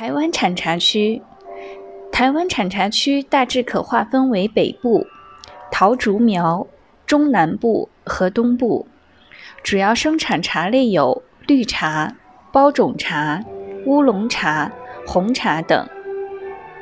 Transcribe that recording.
台湾产茶区，台湾产茶区大致可划分为北部、桃竹苗、中南部和东部，主要生产茶类有绿茶、包种茶、乌龙茶、红茶等。